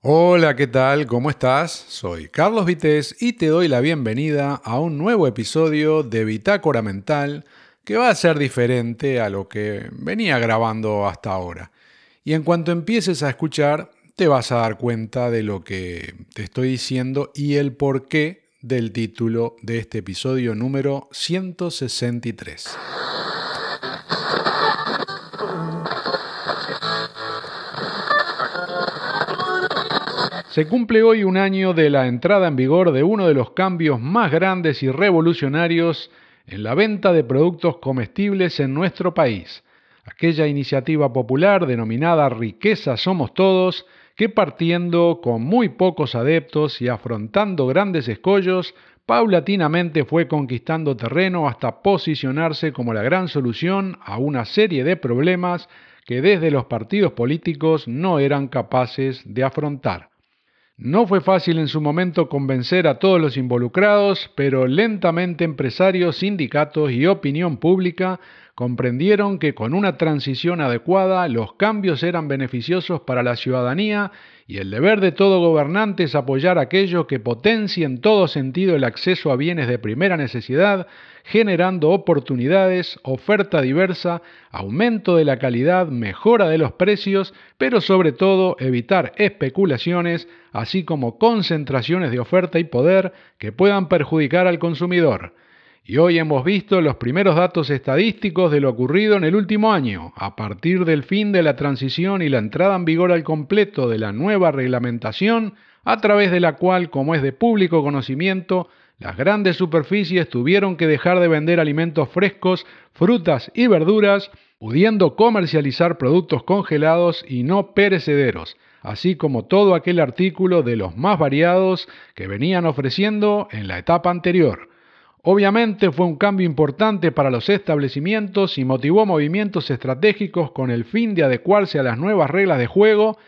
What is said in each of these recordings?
Hola, ¿qué tal? ¿Cómo estás? Soy Carlos Vitéz y te doy la bienvenida a un nuevo episodio de Bitácora Mental que va a ser diferente a lo que venía grabando hasta ahora. Y en cuanto empieces a escuchar, te vas a dar cuenta de lo que te estoy diciendo y el porqué del título de este episodio número 163. Se cumple hoy un año de la entrada en vigor de uno de los cambios más grandes y revolucionarios en la venta de productos comestibles en nuestro país, aquella iniciativa popular denominada Riqueza Somos Todos, que partiendo con muy pocos adeptos y afrontando grandes escollos, paulatinamente fue conquistando terreno hasta posicionarse como la gran solución a una serie de problemas que desde los partidos políticos no eran capaces de afrontar. No fue fácil en su momento convencer a todos los involucrados, pero lentamente empresarios, sindicatos y opinión pública comprendieron que con una transición adecuada los cambios eran beneficiosos para la ciudadanía y el deber de todo gobernante es apoyar aquello que potencie en todo sentido el acceso a bienes de primera necesidad, generando oportunidades, oferta diversa, aumento de la calidad, mejora de los precios, pero sobre todo evitar especulaciones, así como concentraciones de oferta y poder que puedan perjudicar al consumidor. Y hoy hemos visto los primeros datos estadísticos de lo ocurrido en el último año, a partir del fin de la transición y la entrada en vigor al completo de la nueva reglamentación, a través de la cual, como es de público conocimiento, las grandes superficies tuvieron que dejar de vender alimentos frescos, frutas y verduras, pudiendo comercializar productos congelados y no perecederos, así como todo aquel artículo de los más variados que venían ofreciendo en la etapa anterior. Obviamente fue un cambio importante para los establecimientos y motivó movimientos estratégicos con el fin de adecuarse a las nuevas reglas de juego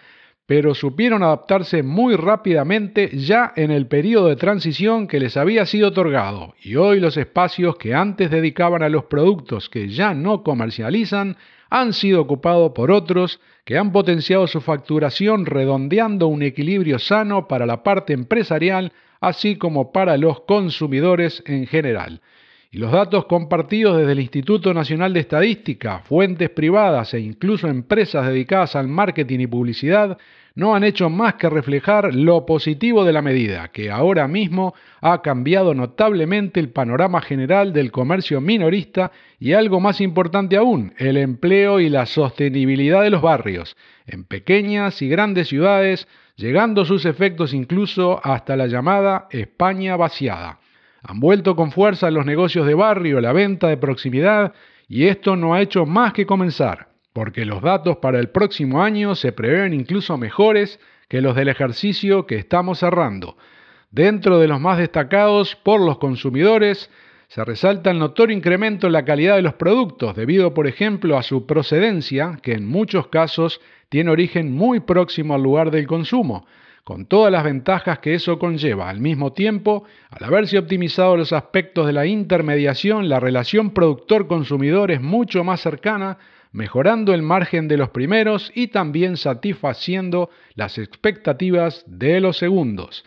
pero supieron adaptarse muy rápidamente ya en el periodo de transición que les había sido otorgado, y hoy los espacios que antes dedicaban a los productos que ya no comercializan han sido ocupados por otros que han potenciado su facturación redondeando un equilibrio sano para la parte empresarial así como para los consumidores en general. Y los datos compartidos desde el Instituto Nacional de Estadística, fuentes privadas e incluso empresas dedicadas al marketing y publicidad no han hecho más que reflejar lo positivo de la medida, que ahora mismo ha cambiado notablemente el panorama general del comercio minorista y algo más importante aún, el empleo y la sostenibilidad de los barrios, en pequeñas y grandes ciudades, llegando sus efectos incluso hasta la llamada España vaciada. Han vuelto con fuerza los negocios de barrio, la venta de proximidad, y esto no ha hecho más que comenzar, porque los datos para el próximo año se prevén incluso mejores que los del ejercicio que estamos cerrando. Dentro de los más destacados por los consumidores, se resalta el notorio incremento en la calidad de los productos, debido, por ejemplo, a su procedencia, que en muchos casos tiene origen muy próximo al lugar del consumo, con todas las ventajas que eso conlleva. Al mismo tiempo, al haberse optimizado los aspectos de la intermediación, la relación productor-consumidor es mucho más cercana, mejorando el margen de los primeros y también satisfaciendo las expectativas de los segundos.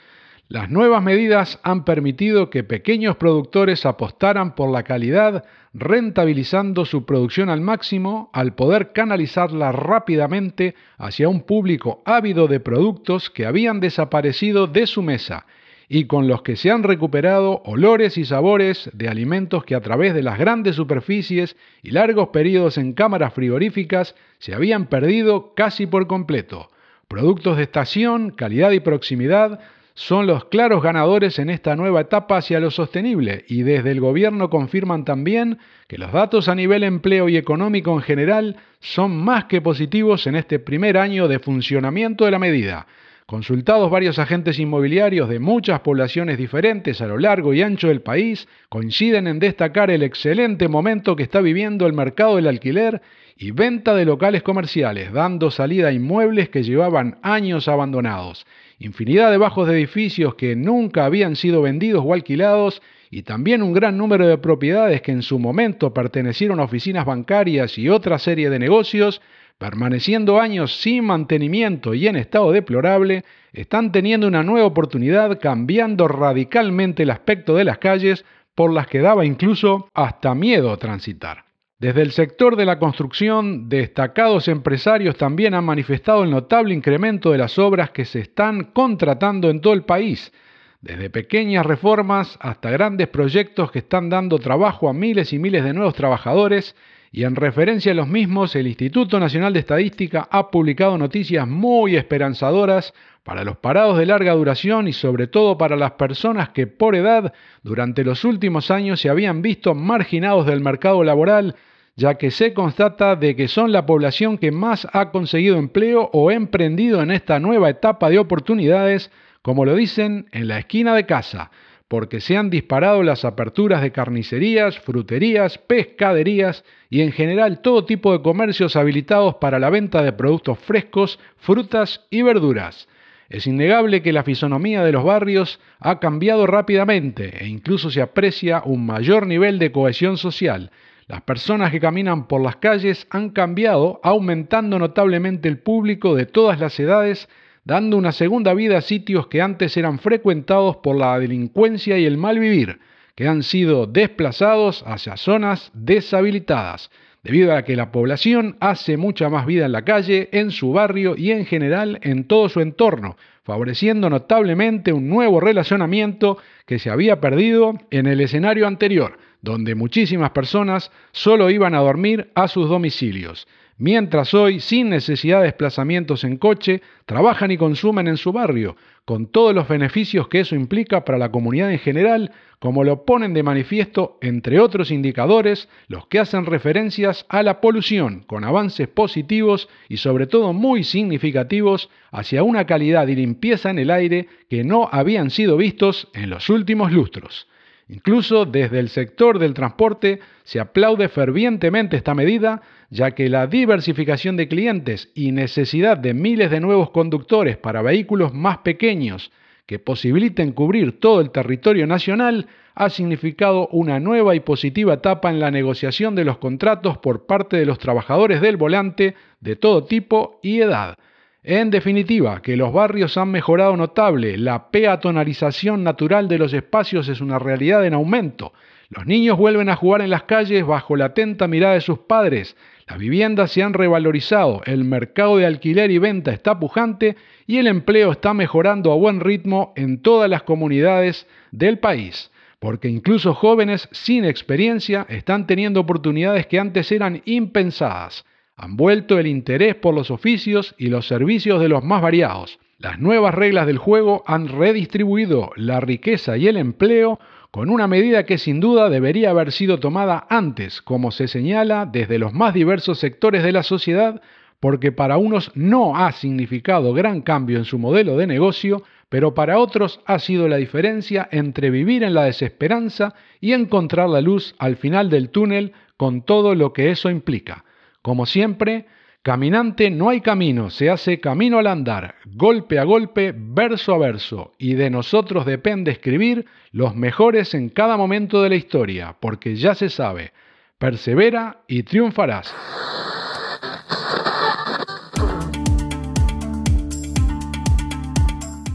Las nuevas medidas han permitido que pequeños productores apostaran por la calidad, rentabilizando su producción al máximo al poder canalizarla rápidamente hacia un público ávido de productos que habían desaparecido de su mesa y con los que se han recuperado olores y sabores de alimentos que a través de las grandes superficies y largos periodos en cámaras frigoríficas se habían perdido casi por completo. Productos de estación, calidad y proximidad son los claros ganadores en esta nueva etapa hacia lo sostenible y desde el gobierno confirman también que los datos a nivel empleo y económico en general son más que positivos en este primer año de funcionamiento de la medida. Consultados varios agentes inmobiliarios de muchas poblaciones diferentes a lo largo y ancho del país, coinciden en destacar el excelente momento que está viviendo el mercado del alquiler y venta de locales comerciales, dando salida a inmuebles que llevaban años abandonados. Infinidad de bajos de edificios que nunca habían sido vendidos o alquilados y también un gran número de propiedades que en su momento pertenecieron a oficinas bancarias y otra serie de negocios, permaneciendo años sin mantenimiento y en estado deplorable, están teniendo una nueva oportunidad cambiando radicalmente el aspecto de las calles por las que daba incluso hasta miedo transitar. Desde el sector de la construcción, destacados empresarios también han manifestado el notable incremento de las obras que se están contratando en todo el país, desde pequeñas reformas hasta grandes proyectos que están dando trabajo a miles y miles de nuevos trabajadores y en referencia a los mismos, el Instituto Nacional de Estadística ha publicado noticias muy esperanzadoras para los parados de larga duración y sobre todo para las personas que por edad durante los últimos años se habían visto marginados del mercado laboral, ya que se constata de que son la población que más ha conseguido empleo o emprendido en esta nueva etapa de oportunidades como lo dicen en la esquina de casa, porque se han disparado las aperturas de carnicerías, fruterías, pescaderías y en general todo tipo de comercios habilitados para la venta de productos frescos, frutas y verduras. Es innegable que la fisonomía de los barrios ha cambiado rápidamente e incluso se aprecia un mayor nivel de cohesión social. Las personas que caminan por las calles han cambiado, aumentando notablemente el público de todas las edades dando una segunda vida a sitios que antes eran frecuentados por la delincuencia y el mal vivir, que han sido desplazados hacia zonas deshabilitadas, debido a que la población hace mucha más vida en la calle, en su barrio y en general en todo su entorno, favoreciendo notablemente un nuevo relacionamiento que se había perdido en el escenario anterior, donde muchísimas personas solo iban a dormir a sus domicilios mientras hoy, sin necesidad de desplazamientos en coche, trabajan y consumen en su barrio, con todos los beneficios que eso implica para la comunidad en general, como lo ponen de manifiesto, entre otros indicadores, los que hacen referencias a la polución, con avances positivos y sobre todo muy significativos hacia una calidad y limpieza en el aire que no habían sido vistos en los últimos lustros. Incluso desde el sector del transporte se aplaude fervientemente esta medida, ya que la diversificación de clientes y necesidad de miles de nuevos conductores para vehículos más pequeños que posibiliten cubrir todo el territorio nacional ha significado una nueva y positiva etapa en la negociación de los contratos por parte de los trabajadores del volante de todo tipo y edad. En definitiva, que los barrios han mejorado notable, la peatonalización natural de los espacios es una realidad en aumento. Los niños vuelven a jugar en las calles bajo la atenta mirada de sus padres. Las viviendas se han revalorizado, el mercado de alquiler y venta está pujante y el empleo está mejorando a buen ritmo en todas las comunidades del país. Porque incluso jóvenes sin experiencia están teniendo oportunidades que antes eran impensadas han vuelto el interés por los oficios y los servicios de los más variados. Las nuevas reglas del juego han redistribuido la riqueza y el empleo con una medida que sin duda debería haber sido tomada antes, como se señala desde los más diversos sectores de la sociedad, porque para unos no ha significado gran cambio en su modelo de negocio, pero para otros ha sido la diferencia entre vivir en la desesperanza y encontrar la luz al final del túnel con todo lo que eso implica. Como siempre, caminante no hay camino, se hace camino al andar, golpe a golpe, verso a verso, y de nosotros depende escribir los mejores en cada momento de la historia, porque ya se sabe, persevera y triunfarás.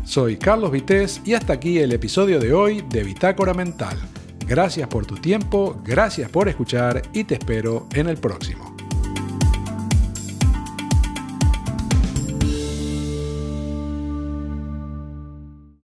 Soy Carlos Vitéz y hasta aquí el episodio de hoy de Bitácora Mental. Gracias por tu tiempo, gracias por escuchar y te espero en el próximo.